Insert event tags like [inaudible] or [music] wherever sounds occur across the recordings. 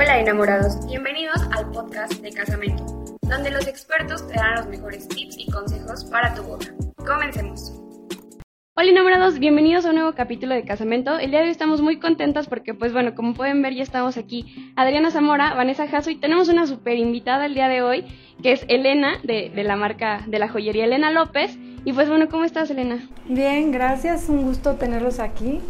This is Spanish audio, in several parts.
Hola enamorados, bienvenidos al podcast de Casamento, donde los expertos te dan los mejores tips y consejos para tu boda. Comencemos. Hola enamorados, bienvenidos a un nuevo capítulo de Casamento. El día de hoy estamos muy contentas porque, pues bueno, como pueden ver ya estamos aquí Adriana Zamora, Vanessa Jasso y tenemos una super invitada el día de hoy que es Elena de, de la marca de la joyería Elena López. Y pues bueno, ¿cómo estás Elena? Bien, gracias, un gusto tenerlos aquí.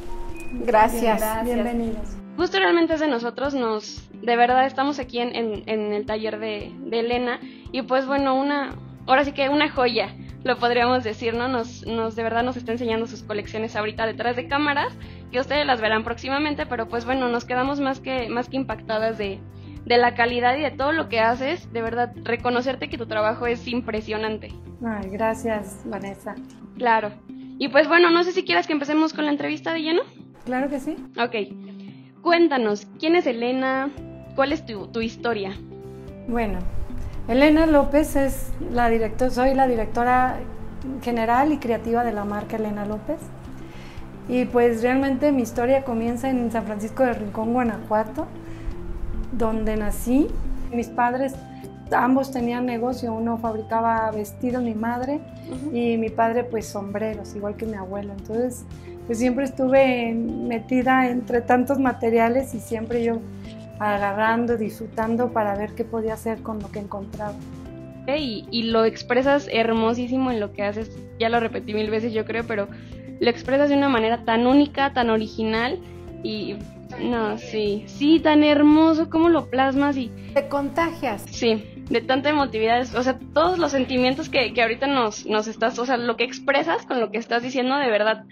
Gracias. Bien, Bienvenidos. Gusto realmente es de nosotros, nos, de verdad estamos aquí en, en, en el taller de, de Elena y pues bueno, una, ahora sí que una joya lo podríamos decir, ¿no? Nos, nos de verdad nos está enseñando sus colecciones ahorita detrás de cámaras, que ustedes las verán próximamente, pero pues bueno, nos quedamos más que, más que impactadas de, de la calidad y de todo lo que haces, de verdad, reconocerte que tu trabajo es impresionante. Ay, gracias, Vanessa. Claro. Y pues bueno, no sé si quieras que empecemos con la entrevista de lleno. Claro que sí. Ok. Cuéntanos, ¿quién es Elena? ¿Cuál es tu, tu historia? Bueno, Elena López es la directora, soy la directora general y creativa de la marca Elena López. Y pues realmente mi historia comienza en San Francisco del Rincón, Guanajuato, donde nací. Mis padres ambos tenían negocio, uno fabricaba vestidos, mi madre, uh -huh. y mi padre pues sombreros, igual que mi abuelo. Entonces, pues siempre estuve metida entre tantos materiales y siempre yo agarrando, disfrutando para ver qué podía hacer con lo que encontraba. Y, y, lo expresas hermosísimo en lo que haces, ya lo repetí mil veces yo creo, pero lo expresas de una manera tan única, tan original y no, sí, sí, tan hermoso, cómo lo plasmas y... Te contagias. Sí, de tanta emotividad, o sea, todos los sentimientos que, que ahorita nos, nos estás, o sea, lo que expresas con lo que estás diciendo, de verdad,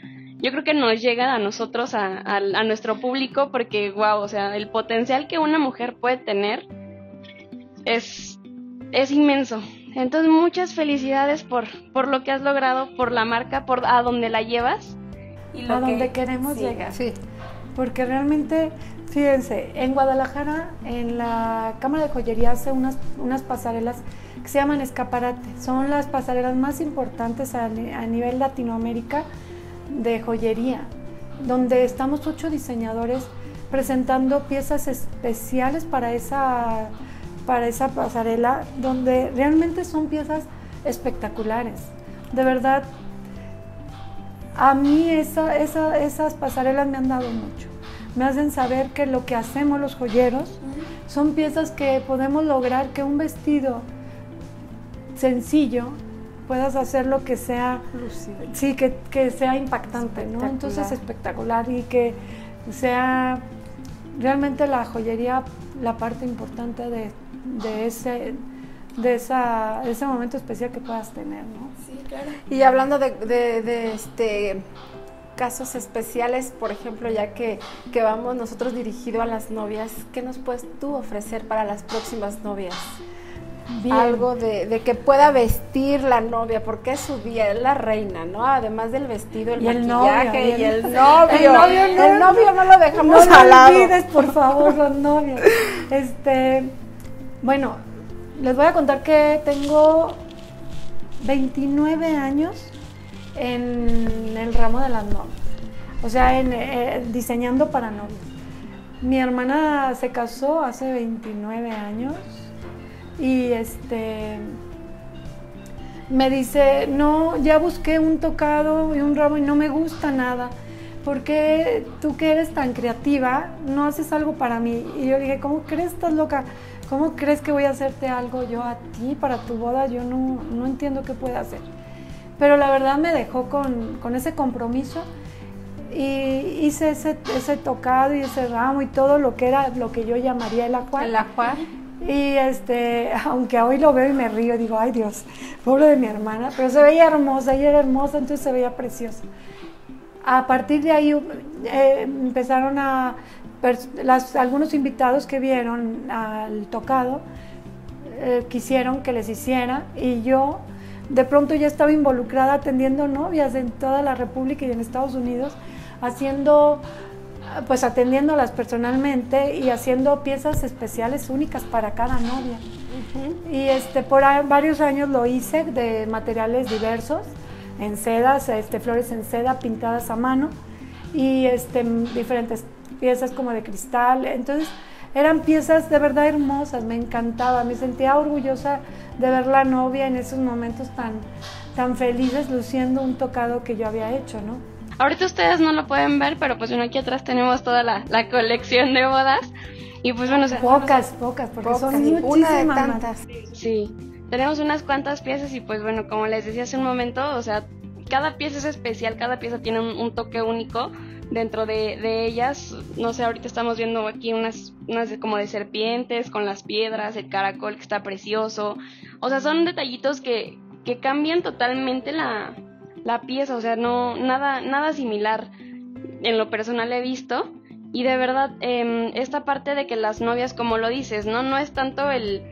yo creo que nos llega a nosotros, a, a, a, nuestro público, porque, wow, o sea, el potencial que una mujer puede tener es, es inmenso. Entonces, muchas felicidades por, por lo que has logrado, por la marca, por a donde la llevas. Y lo a que, donde queremos sí, llegar. Sí. Porque realmente, fíjense, en Guadalajara, en la Cámara de Joyería hace unas, unas pasarelas que se llaman escaparate. Son las pasarelas más importantes a, a nivel Latinoamérica de joyería, donde estamos ocho diseñadores presentando piezas especiales para esa, para esa pasarela, donde realmente son piezas espectaculares. De verdad, a mí esa, esa, esas pasarelas me han dado mucho. Me hacen saber que lo que hacemos los joyeros son piezas que podemos lograr que un vestido sencillo puedas hacer lo que sea, Lucido. sí, que, que, sea impactante, ¿no? Entonces espectacular y que sea realmente la joyería la parte importante de, de ese de esa, ese momento especial que puedas tener, ¿no? Sí, claro. Y hablando de, de, de este casos especiales, por ejemplo, ya que, que vamos nosotros dirigido a las novias, ¿qué nos puedes tú ofrecer para las próximas novias? Bien. algo de, de, que pueda vestir la novia, porque es su día, es la reina, ¿no? Además del vestido, el y maquillaje el y [laughs] el novio. El novio no, el novio no lo dejamos no al lado. No olvides, por favor, los novios. Este, bueno, les voy a contar que tengo 29 años en el ramo de las novias, o sea, en, eh, diseñando para novios. Mi hermana se casó hace 29 años y este me dice, no, ya busqué un tocado y un ramo y no me gusta nada. ¿Por qué tú que eres tan creativa no haces algo para mí? Y yo dije, ¿cómo crees? Estás loca. ¿Cómo crees que voy a hacerte algo yo a ti para tu boda? Yo no, no entiendo qué puede hacer. Pero la verdad me dejó con, con ese compromiso y hice ese, ese tocado y ese ramo y todo lo que era lo que yo llamaría el ajuar. El ajuar. Y este, aunque hoy lo veo y me río, digo, ay Dios, pobre de mi hermana, pero se veía hermosa, ella era hermosa, entonces se veía preciosa. A partir de ahí eh, empezaron a, las, algunos invitados que vieron al tocado, eh, quisieron que les hiciera y yo de pronto ya estaba involucrada atendiendo novias en toda la República y en Estados Unidos, haciendo pues atendiéndolas personalmente y haciendo piezas especiales únicas para cada novia. Uh -huh. Y este, por varios años lo hice de materiales diversos, en sedas, este, flores en seda pintadas a mano y este, diferentes piezas como de cristal. Entonces eran piezas de verdad hermosas, me encantaba, me sentía orgullosa de ver la novia en esos momentos tan, tan felices luciendo un tocado que yo había hecho, ¿no? Ahorita ustedes no lo pueden ver, pero pues bueno, aquí atrás tenemos toda la, la colección de bodas. Y pues bueno, o sea, Pocas, pocas, porque Pocas, son una de tantas. Sí, tenemos unas cuantas piezas y pues bueno, como les decía hace un momento, o sea, cada pieza es especial, cada pieza tiene un, un toque único dentro de, de ellas. No sé, ahorita estamos viendo aquí unas, unas como de serpientes con las piedras, el caracol que está precioso. O sea, son detallitos que, que cambian totalmente la, la pieza, o sea, no, nada, nada similar en lo personal he visto. Y de verdad, em, esta parte de que las novias, como lo dices, ¿no? No es tanto el,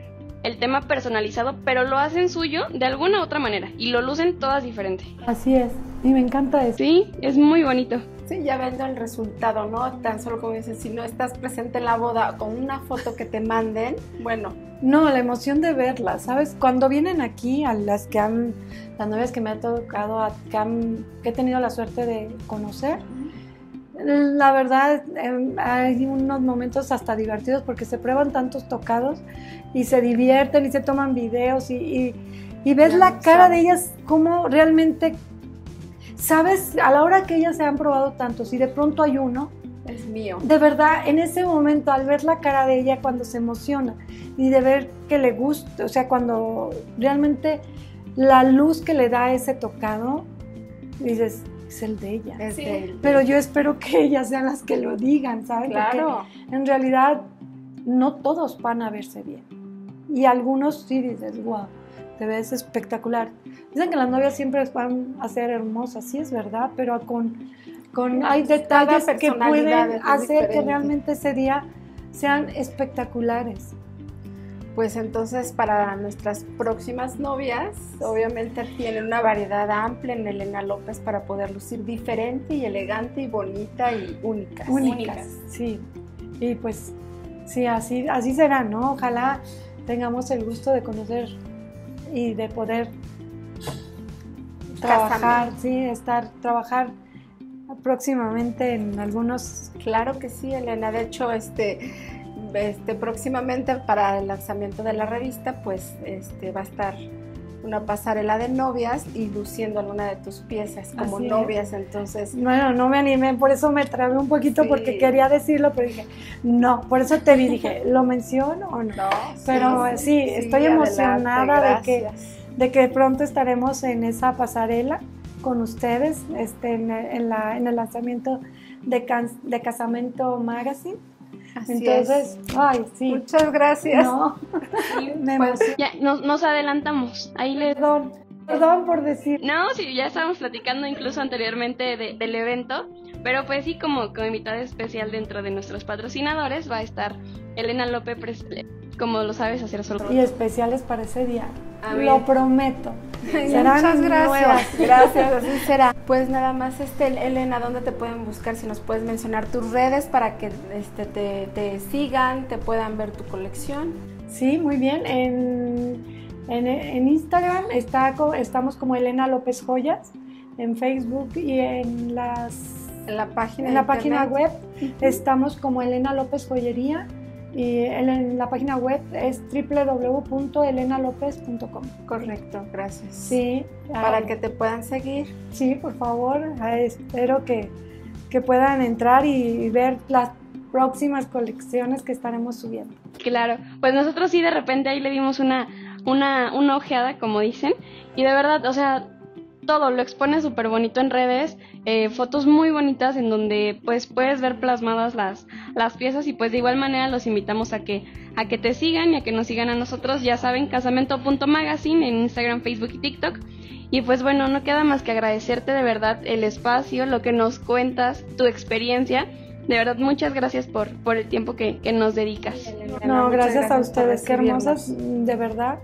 el tema personalizado, pero lo hacen suyo de alguna u otra manera. Y lo lucen todas diferente. Así es, y me encanta eso. Sí, es muy bonito. Sí, ya viendo el resultado, ¿no? Tan solo como dices, si no estás presente en la boda con una foto que te manden, bueno, No, la emoción de verlas, ¿sabes? Cuando vienen aquí, a las que han, las novias que me ha tocado, a- que, han- que he tenido la suerte de conocer, la verdad em, hay unos momentos hasta divertidos porque se prueban tantos tocados y se divierten y se toman videos y, y- y ves la lo cara de ellas como realmente, ¿sabes? A la hora que ellas se han probado tantos y de pronto hay uno es mío. de verdad, en ese momento, al ver la cara de ella cuando se emociona y de ver que le gusta, o sea, cuando realmente la luz que le da ese tocado, dices, es el de ella. Es Sí. de él. Pero yo espero que ellas sean las que lo digan, ¿sabes? claro. Porque en realidad no todos van a verse bien. Y algunos sí dices, wow, te ves espectacular. Dicen que las novias siempre van a ser hermosas, sí es verdad, pero con, con hay detalles que pueden hacer que realmente ese día sean espectaculares. Pues entonces para nuestras próximas novias, obviamente tienen una variedad amplia en Elena López para poder lucir diferente y elegante y bonita y únicas. únicas, sí. Y pues sí, así, así será, ¿no? Ojalá tengamos el gusto de conocer y de poder trabajar, sí, estar, trabajar próximamente en algunos Claro que sí, Elena. De hecho, este, este, próximamente para el lanzamiento de la revista, pues este, va a estar una pasarela de novias y luciendo alguna de tus piezas como Así es. novias. Entonces, Bueno, no me animé, por eso me trabé un poquito Sí. porque quería decirlo, pero dije, no, por eso te vi, dije, [laughs] ¿lo menciono o no? no, Pero sí, estoy emocionada de que-. De que pronto estaremos en esa pasarela con ustedes, este, en, en la, en el lanzamiento de, Can- de Casamento Magazine. Así Entonces, es. ay, sí. Muchas gracias. No, [laughs] me Pues. Ya, nos, nos adelantamos. Ahí les... Perdón, perdón por decir. No, sí, ya estábamos platicando incluso anteriormente de- del evento, pero pues sí, como, como invitada especial dentro de nuestros patrocinadores va a estar Elena López, como lo sabes hacer solo. Y especiales para ese día. Amén. Lo prometo. [laughs] Serán Muchas gracias. nuevas. [laughs] Gracias, así [laughs] será. Pues nada más, este, Elena, ¿dónde te pueden buscar? Si nos puedes mencionar tus redes para que este, te, te sigan, te puedan ver tu colección. Sí, muy bien. En, en, en Instagram está, co- estamos como Elena López Joyas. En Facebook y en las En la página En la página web estamos como Elena López Joyería y en, la página web es www.elenalopez.com. Correcto, gracias. Sí, Para ah, que te puedan seguir. sí, por favor, ah, espero que, que puedan entrar y ver las próximas colecciones que estaremos subiendo. Claro, pues nosotros sí de repente ahí le dimos una, una, una ojeada, como dicen, y de verdad, o sea, todo lo expone súper bonito en redes, eh, fotos muy bonitas en donde pues puedes ver plasmadas las, las piezas y pues de igual manera los invitamos a que, a que te sigan y a que nos sigan a nosotros, ya saben, casamento.magazine en Instagram, Facebook y TikTok. Y pues bueno, no queda más que agradecerte de verdad el espacio, lo que nos cuentas, tu experiencia. De verdad, muchas gracias por, por el tiempo que, que nos dedicas. No, gracias a ustedes, qué hermosas, de verdad.